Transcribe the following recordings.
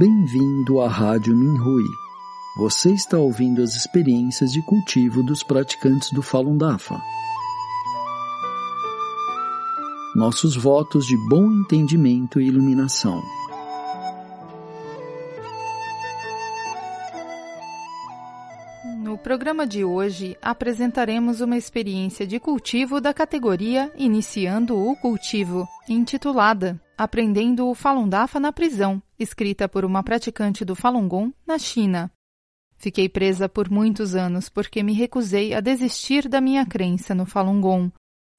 Bem-vindo à Rádio Minhui. Você está ouvindo as experiências de cultivo dos praticantes do Falun Dafa. Nossos votos de bom entendimento e iluminação. No programa de hoje, apresentaremos uma experiência de cultivo da categoria Iniciando o Cultivo, intitulada Aprendendo o Falun Dafa na Prisão, escrita por uma praticante do Falun Gong na China. Fiquei presa por muitos anos porque me recusei a desistir da minha crença no Falun Gong.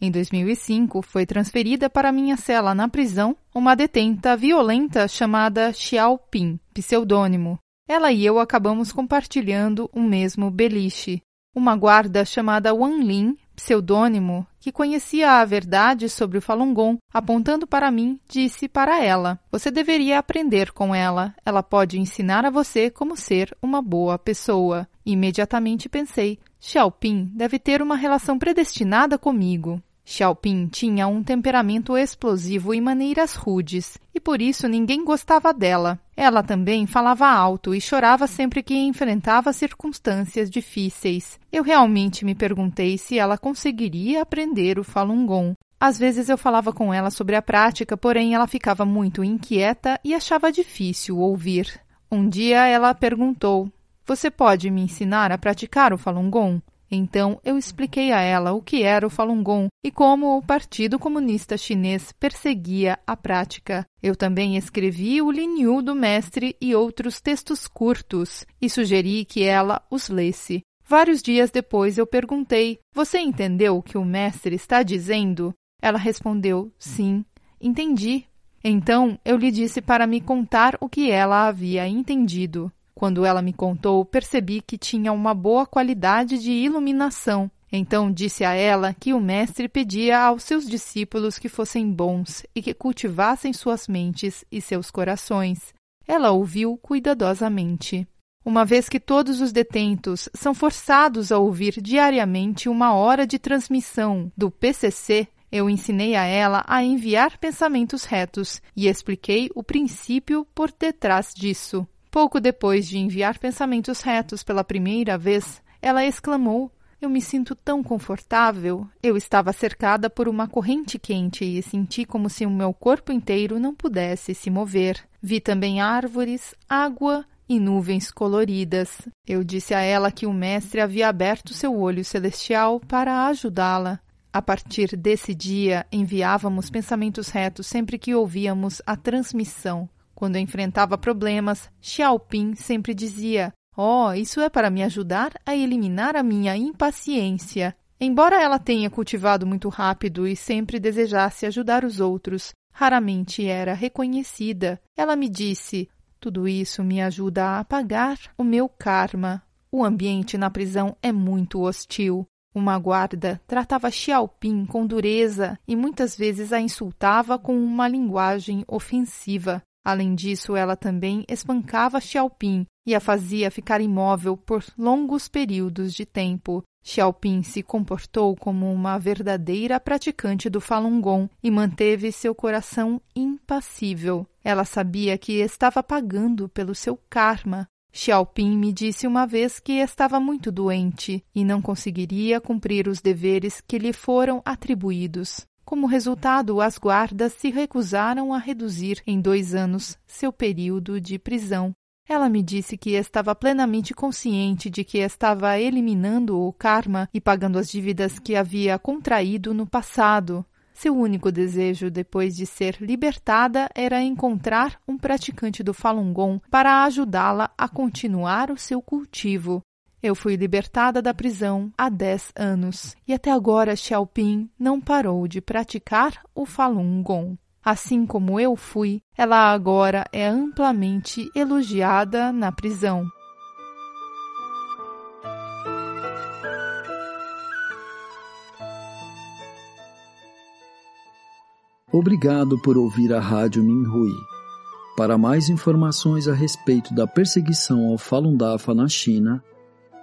Em 2005, foi transferida para minha cela na prisão uma detenta violenta chamada Xiao Pin, pseudônimo, ela e eu acabamos compartilhando o mesmo beliche. Uma guarda chamada Wan Lin, pseudônimo, que conhecia a verdade sobre o Falun Gong, apontando para mim, disse para ela: Você deveria aprender com ela. Ela pode ensinar a você como ser uma boa pessoa. Imediatamente pensei: Xiaoping deve ter uma relação predestinada comigo. Xiaoping tinha um temperamento explosivo e maneiras rudes, e por isso ninguém gostava dela. Ela também falava alto e chorava sempre que enfrentava circunstâncias difíceis. Eu realmente me perguntei se ela conseguiria aprender o Falun Gong. Às vezes eu falava com ela sobre a prática, porém ela ficava muito inquieta e achava difícil ouvir. Um dia ela perguntou: Você pode me ensinar a praticar o Falun Gong? Então eu expliquei a ela o que era o Falun Gong e como o Partido Comunista Chinês perseguia a prática. Eu também escrevi o Linhu do Mestre e outros textos curtos e sugeri que ela os lesse. Vários dias depois eu perguntei: Você entendeu o que o mestre está dizendo? Ela respondeu: Sim, entendi. Então eu lhe disse para me contar o que ela havia entendido. Quando ela me contou, percebi que tinha uma boa qualidade de iluminação. Então disse a ela que o Mestre pedia aos seus discípulos que fossem bons e que cultivassem suas mentes e seus corações. Ela ouviu cuidadosamente. Uma vez que todos os detentos são forçados a ouvir diariamente uma hora de transmissão do PCC, eu ensinei a ela a enviar pensamentos retos e expliquei o princípio por detrás disso. Pouco depois de enviar pensamentos retos pela primeira vez, ela exclamou: Eu me sinto tão confortável. Eu estava cercada por uma corrente quente e senti como se o meu corpo inteiro não pudesse se mover. Vi também árvores, água e nuvens coloridas. Eu disse a ela que o mestre havia aberto seu olho celestial para ajudá-la. A partir desse dia, enviávamos pensamentos retos sempre que ouvíamos a transmissão. Quando enfrentava problemas, Xiaoping sempre dizia: Oh, isso é para me ajudar a eliminar a minha impaciência. Embora ela tenha cultivado muito rápido e sempre desejasse ajudar os outros, raramente era reconhecida. Ela me disse: Tudo isso me ajuda a apagar o meu karma. O ambiente na prisão é muito hostil. Uma guarda tratava Xiaoping com dureza e muitas vezes a insultava com uma linguagem ofensiva. Além disso, ela também espancava Xiaoping e a fazia ficar imóvel por longos períodos de tempo. Xiaoping se comportou como uma verdadeira praticante do Falun Gong e manteve seu coração impassível. Ela sabia que estava pagando pelo seu karma. Xiaoping me disse uma vez que estava muito doente e não conseguiria cumprir os deveres que lhe foram atribuídos. Como resultado, as guardas se recusaram a reduzir em dois anos seu período de prisão. Ela me disse que estava plenamente consciente de que estava eliminando o karma e pagando as dívidas que havia contraído no passado. Seu único desejo depois de ser libertada era encontrar um praticante do Falun Gong para ajudá-la a continuar o seu cultivo. Eu fui libertada da prisão há 10 anos e até agora Xiaoping não parou de praticar o Falun Gong. Assim como eu fui, ela agora é amplamente elogiada na prisão. Obrigado por ouvir a Rádio Minhui. Para mais informações a respeito da perseguição ao Falun Dafa na China,